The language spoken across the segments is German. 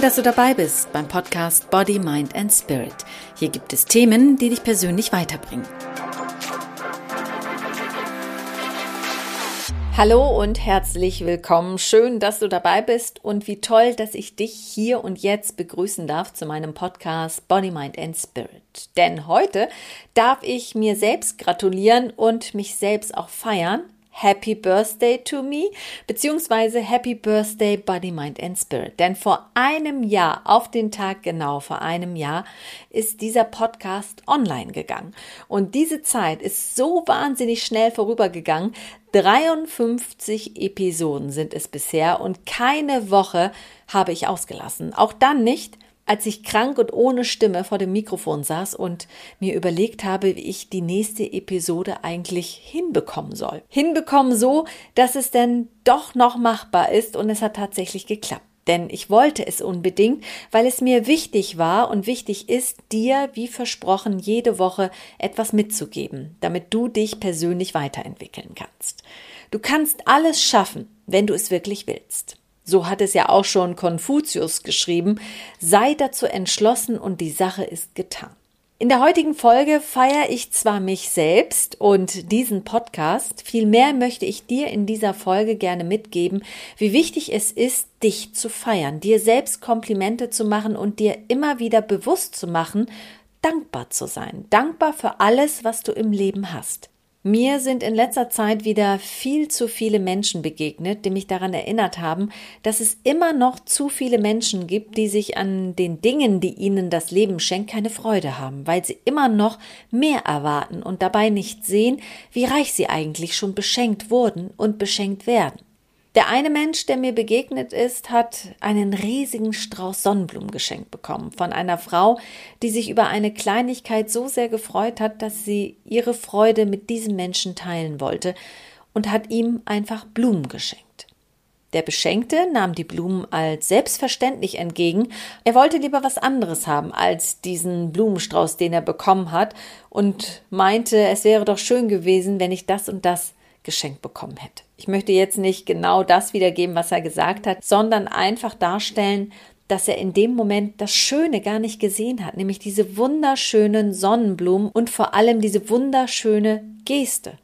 Toll, dass du dabei bist beim Podcast Body, Mind and Spirit. Hier gibt es Themen, die dich persönlich weiterbringen. Hallo und herzlich willkommen. Schön, dass du dabei bist und wie toll, dass ich dich hier und jetzt begrüßen darf zu meinem Podcast Body, Mind and Spirit. Denn heute darf ich mir selbst gratulieren und mich selbst auch feiern, Happy Birthday to me, beziehungsweise Happy Birthday Body, Mind and Spirit. Denn vor einem Jahr, auf den Tag genau vor einem Jahr, ist dieser Podcast online gegangen. Und diese Zeit ist so wahnsinnig schnell vorübergegangen. 53 Episoden sind es bisher und keine Woche habe ich ausgelassen. Auch dann nicht, als ich krank und ohne Stimme vor dem Mikrofon saß und mir überlegt habe, wie ich die nächste Episode eigentlich hinbekommen soll. Hinbekommen so, dass es denn doch noch machbar ist und es hat tatsächlich geklappt. Denn ich wollte es unbedingt, weil es mir wichtig war und wichtig ist, dir, wie versprochen, jede Woche etwas mitzugeben, damit du dich persönlich weiterentwickeln kannst. Du kannst alles schaffen, wenn du es wirklich willst so hat es ja auch schon Konfuzius geschrieben, sei dazu entschlossen und die Sache ist getan. In der heutigen Folge feiere ich zwar mich selbst und diesen Podcast, vielmehr möchte ich dir in dieser Folge gerne mitgeben, wie wichtig es ist, dich zu feiern, dir selbst Komplimente zu machen und dir immer wieder bewusst zu machen, dankbar zu sein, dankbar für alles, was du im Leben hast. Mir sind in letzter Zeit wieder viel zu viele Menschen begegnet, die mich daran erinnert haben, dass es immer noch zu viele Menschen gibt, die sich an den Dingen, die ihnen das Leben schenkt, keine Freude haben, weil sie immer noch mehr erwarten und dabei nicht sehen, wie reich sie eigentlich schon beschenkt wurden und beschenkt werden. Der eine Mensch, der mir begegnet ist, hat einen riesigen Strauß Sonnenblumen geschenkt bekommen von einer Frau, die sich über eine Kleinigkeit so sehr gefreut hat, dass sie ihre Freude mit diesem Menschen teilen wollte und hat ihm einfach Blumen geschenkt. Der Beschenkte nahm die Blumen als selbstverständlich entgegen. Er wollte lieber was anderes haben als diesen Blumenstrauß, den er bekommen hat, und meinte, es wäre doch schön gewesen, wenn ich das und das geschenkt bekommen hätte. Ich möchte jetzt nicht genau das wiedergeben, was er gesagt hat, sondern einfach darstellen, dass er in dem Moment das Schöne gar nicht gesehen hat, nämlich diese wunderschönen Sonnenblumen und vor allem diese wunderschöne Geste.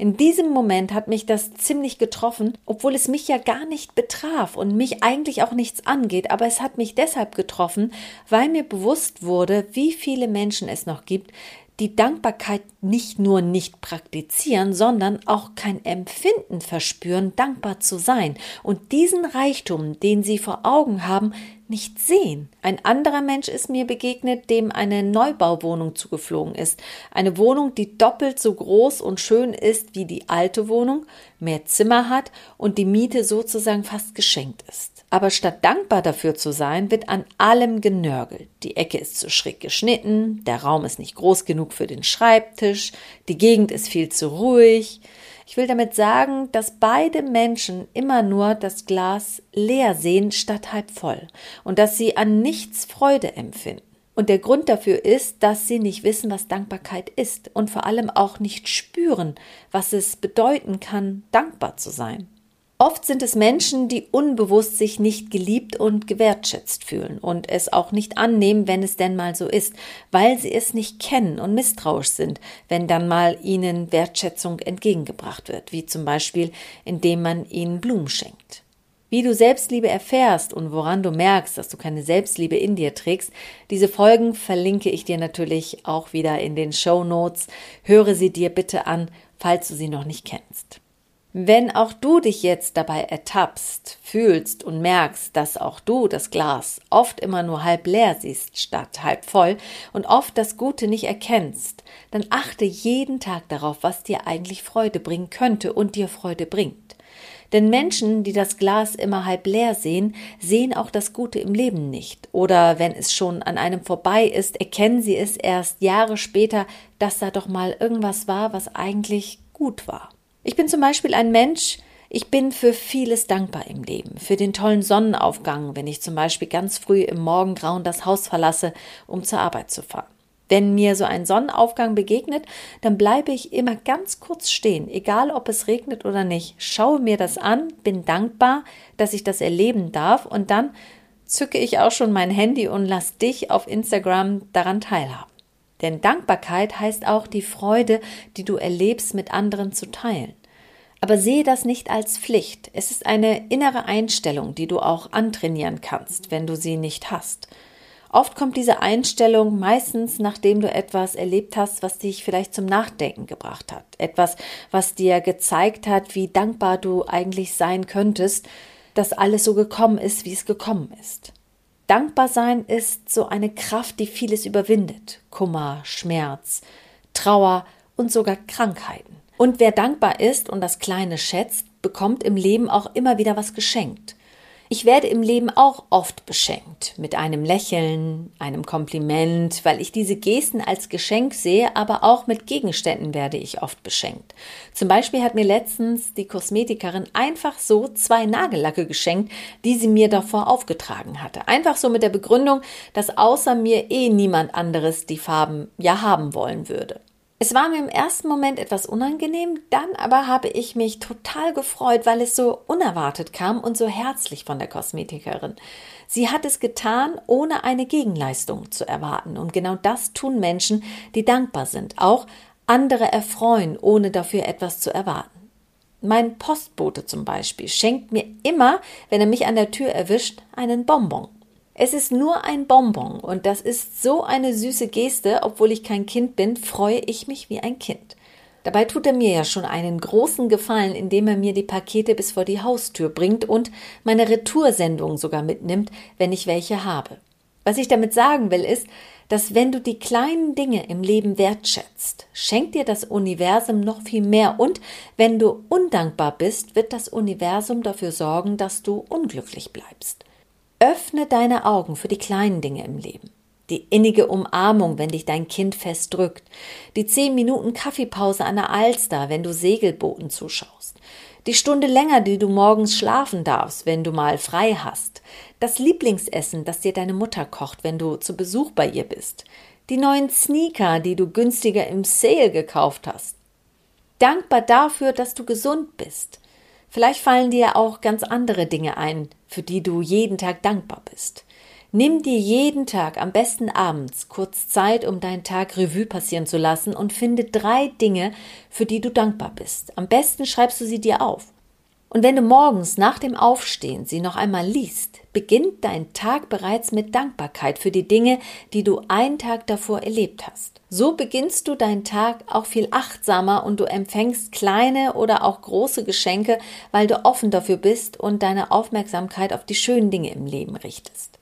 In diesem Moment hat mich das ziemlich getroffen, obwohl es mich ja gar nicht betraf und mich eigentlich auch nichts angeht, aber es hat mich deshalb getroffen, weil mir bewusst wurde, wie viele Menschen es noch gibt, die Dankbarkeit nicht nur nicht praktizieren, sondern auch kein Empfinden verspüren, dankbar zu sein und diesen Reichtum, den sie vor Augen haben, nicht sehen. Ein anderer Mensch ist mir begegnet, dem eine Neubauwohnung zugeflogen ist. Eine Wohnung, die doppelt so groß und schön ist wie die alte Wohnung, mehr Zimmer hat und die Miete sozusagen fast geschenkt ist. Aber statt dankbar dafür zu sein, wird an allem genörgelt. Die Ecke ist zu schräg geschnitten, der Raum ist nicht groß genug für den Schreibtisch, die Gegend ist viel zu ruhig. Ich will damit sagen, dass beide Menschen immer nur das Glas leer sehen statt halb voll und dass sie an nichts Freude empfinden. Und der Grund dafür ist, dass sie nicht wissen, was Dankbarkeit ist und vor allem auch nicht spüren, was es bedeuten kann, dankbar zu sein. Oft sind es Menschen, die unbewusst sich nicht geliebt und gewertschätzt fühlen und es auch nicht annehmen, wenn es denn mal so ist, weil sie es nicht kennen und misstrauisch sind, wenn dann mal ihnen Wertschätzung entgegengebracht wird, wie zum Beispiel indem man ihnen Blumen schenkt. Wie du Selbstliebe erfährst und woran du merkst, dass du keine Selbstliebe in dir trägst, diese Folgen verlinke ich dir natürlich auch wieder in den Show Notes. Höre sie dir bitte an, falls du sie noch nicht kennst. Wenn auch du dich jetzt dabei ertappst, fühlst und merkst, dass auch du das Glas oft immer nur halb leer siehst statt halb voll und oft das Gute nicht erkennst, dann achte jeden Tag darauf, was dir eigentlich Freude bringen könnte und dir Freude bringt. Denn Menschen, die das Glas immer halb leer sehen, sehen auch das Gute im Leben nicht. Oder wenn es schon an einem vorbei ist, erkennen sie es erst Jahre später, dass da doch mal irgendwas war, was eigentlich gut war. Ich bin zum Beispiel ein Mensch, ich bin für vieles dankbar im Leben. Für den tollen Sonnenaufgang, wenn ich zum Beispiel ganz früh im Morgengrauen das Haus verlasse, um zur Arbeit zu fahren. Wenn mir so ein Sonnenaufgang begegnet, dann bleibe ich immer ganz kurz stehen, egal ob es regnet oder nicht. Schaue mir das an, bin dankbar, dass ich das erleben darf und dann zücke ich auch schon mein Handy und lass dich auf Instagram daran teilhaben. Denn Dankbarkeit heißt auch die Freude, die du erlebst, mit anderen zu teilen. Aber sehe das nicht als Pflicht. Es ist eine innere Einstellung, die du auch antrainieren kannst, wenn du sie nicht hast. Oft kommt diese Einstellung meistens, nachdem du etwas erlebt hast, was dich vielleicht zum Nachdenken gebracht hat. Etwas, was dir gezeigt hat, wie dankbar du eigentlich sein könntest, dass alles so gekommen ist, wie es gekommen ist. Dankbar sein ist so eine Kraft, die vieles überwindet. Kummer, Schmerz, Trauer und sogar Krankheiten. Und wer dankbar ist und das Kleine schätzt, bekommt im Leben auch immer wieder was geschenkt. Ich werde im Leben auch oft beschenkt mit einem Lächeln, einem Kompliment, weil ich diese Gesten als Geschenk sehe, aber auch mit Gegenständen werde ich oft beschenkt. Zum Beispiel hat mir letztens die Kosmetikerin einfach so zwei Nagellacke geschenkt, die sie mir davor aufgetragen hatte. Einfach so mit der Begründung, dass außer mir eh niemand anderes die Farben ja haben wollen würde. Es war mir im ersten Moment etwas unangenehm, dann aber habe ich mich total gefreut, weil es so unerwartet kam und so herzlich von der Kosmetikerin. Sie hat es getan, ohne eine Gegenleistung zu erwarten. Und genau das tun Menschen, die dankbar sind. Auch andere erfreuen, ohne dafür etwas zu erwarten. Mein Postbote zum Beispiel schenkt mir immer, wenn er mich an der Tür erwischt, einen Bonbon. Es ist nur ein Bonbon und das ist so eine süße Geste, obwohl ich kein Kind bin, freue ich mich wie ein Kind. Dabei tut er mir ja schon einen großen Gefallen, indem er mir die Pakete bis vor die Haustür bringt und meine Retoursendung sogar mitnimmt, wenn ich welche habe. Was ich damit sagen will, ist, dass wenn du die kleinen Dinge im Leben wertschätzt, schenkt dir das Universum noch viel mehr und wenn du undankbar bist, wird das Universum dafür sorgen, dass du unglücklich bleibst. Öffne deine Augen für die kleinen Dinge im Leben. Die innige Umarmung, wenn dich dein Kind festdrückt. Die zehn Minuten Kaffeepause an der Alster, wenn du Segelbooten zuschaust. Die Stunde länger, die du morgens schlafen darfst, wenn du mal frei hast. Das Lieblingsessen, das dir deine Mutter kocht, wenn du zu Besuch bei ihr bist. Die neuen Sneaker, die du günstiger im Sale gekauft hast. Dankbar dafür, dass du gesund bist. Vielleicht fallen dir auch ganz andere Dinge ein, für die du jeden Tag dankbar bist. Nimm dir jeden Tag, am besten abends, kurz Zeit, um deinen Tag Revue passieren zu lassen und finde drei Dinge, für die du dankbar bist. Am besten schreibst du sie dir auf. Und wenn du morgens nach dem Aufstehen sie noch einmal liest, beginnt dein Tag bereits mit Dankbarkeit für die Dinge, die du einen Tag davor erlebt hast. So beginnst du deinen Tag auch viel achtsamer und du empfängst kleine oder auch große Geschenke, weil du offen dafür bist und deine Aufmerksamkeit auf die schönen Dinge im Leben richtest.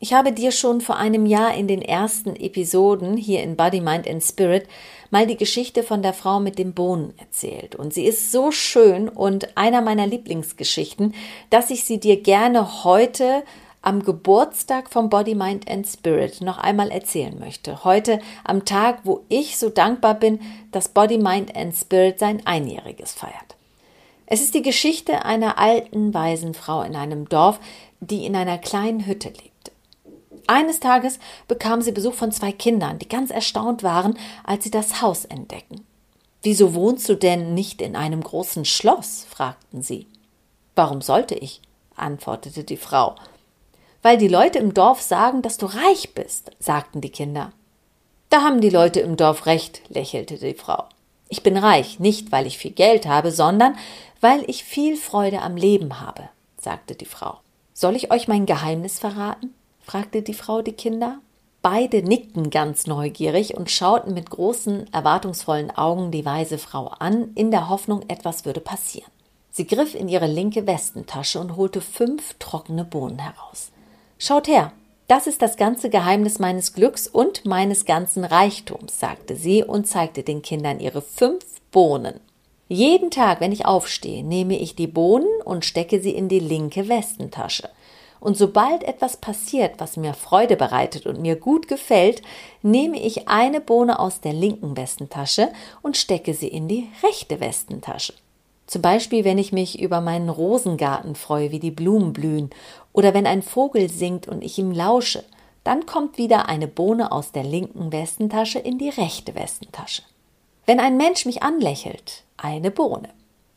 Ich habe dir schon vor einem Jahr in den ersten Episoden hier in Body, Mind and Spirit mal die Geschichte von der Frau mit dem Bohnen erzählt. Und sie ist so schön und einer meiner Lieblingsgeschichten, dass ich sie dir gerne heute am Geburtstag vom Body, Mind and Spirit noch einmal erzählen möchte. Heute am Tag, wo ich so dankbar bin, dass Body, Mind and Spirit sein Einjähriges feiert. Es ist die Geschichte einer alten, weisen Frau in einem Dorf, die in einer kleinen Hütte lebt. Eines Tages bekam sie Besuch von zwei Kindern, die ganz erstaunt waren, als sie das Haus entdecken. Wieso wohnst du denn nicht in einem großen Schloss? fragten sie. Warum sollte ich? antwortete die Frau. Weil die Leute im Dorf sagen, dass du reich bist, sagten die Kinder. Da haben die Leute im Dorf recht, lächelte die Frau. Ich bin reich, nicht weil ich viel Geld habe, sondern weil ich viel Freude am Leben habe, sagte die Frau. Soll ich euch mein Geheimnis verraten? Fragte die Frau die Kinder. Beide nickten ganz neugierig und schauten mit großen, erwartungsvollen Augen die weise Frau an, in der Hoffnung, etwas würde passieren. Sie griff in ihre linke Westentasche und holte fünf trockene Bohnen heraus. Schaut her, das ist das ganze Geheimnis meines Glücks und meines ganzen Reichtums, sagte sie und zeigte den Kindern ihre fünf Bohnen. Jeden Tag, wenn ich aufstehe, nehme ich die Bohnen und stecke sie in die linke Westentasche. Und sobald etwas passiert, was mir Freude bereitet und mir gut gefällt, nehme ich eine Bohne aus der linken Westentasche und stecke sie in die rechte Westentasche. Zum Beispiel, wenn ich mich über meinen Rosengarten freue, wie die Blumen blühen, oder wenn ein Vogel singt und ich ihm lausche, dann kommt wieder eine Bohne aus der linken Westentasche in die rechte Westentasche. Wenn ein Mensch mich anlächelt, eine Bohne.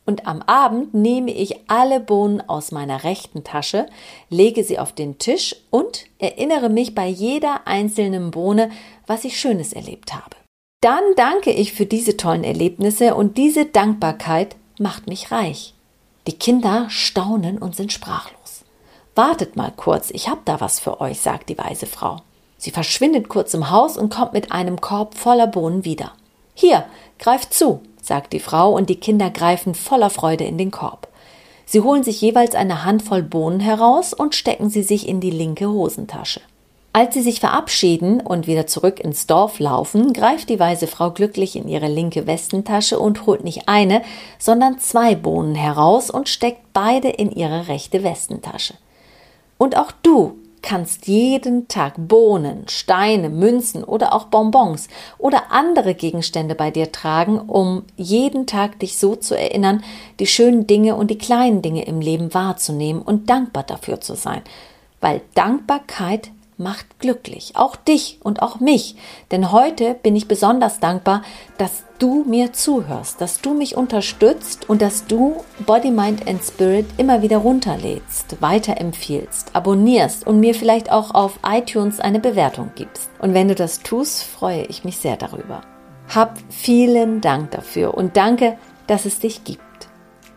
Und am Abend nehme ich alle Bohnen aus meiner rechten Tasche, lege sie auf den Tisch und erinnere mich bei jeder einzelnen Bohne, was ich Schönes erlebt habe. Dann danke ich für diese tollen Erlebnisse und diese Dankbarkeit macht mich reich. Die Kinder staunen und sind sprachlos. Wartet mal kurz, ich hab da was für euch, sagt die weise Frau. Sie verschwindet kurz im Haus und kommt mit einem Korb voller Bohnen wieder. Hier, greift zu, sagt die Frau, und die Kinder greifen voller Freude in den Korb. Sie holen sich jeweils eine Handvoll Bohnen heraus und stecken sie sich in die linke Hosentasche. Als sie sich verabschieden und wieder zurück ins Dorf laufen, greift die weise Frau glücklich in ihre linke Westentasche und holt nicht eine, sondern zwei Bohnen heraus und steckt beide in ihre rechte Westentasche. Und auch du kannst jeden Tag Bohnen, Steine, Münzen oder auch Bonbons oder andere Gegenstände bei dir tragen, um jeden Tag dich so zu erinnern, die schönen Dinge und die kleinen Dinge im Leben wahrzunehmen und dankbar dafür zu sein. Weil Dankbarkeit macht glücklich, auch dich und auch mich. Denn heute bin ich besonders dankbar, dass du mir zuhörst, dass du mich unterstützt und dass du Body, Mind and Spirit immer wieder runterlädst, weiterempfiehlst, abonnierst und mir vielleicht auch auf iTunes eine Bewertung gibst. Und wenn du das tust, freue ich mich sehr darüber. Hab vielen Dank dafür und danke, dass es dich gibt.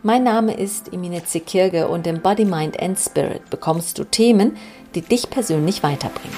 Mein Name ist Emine Zekirge und im Body, Mind and Spirit bekommst du Themen, die dich persönlich weiterbringen.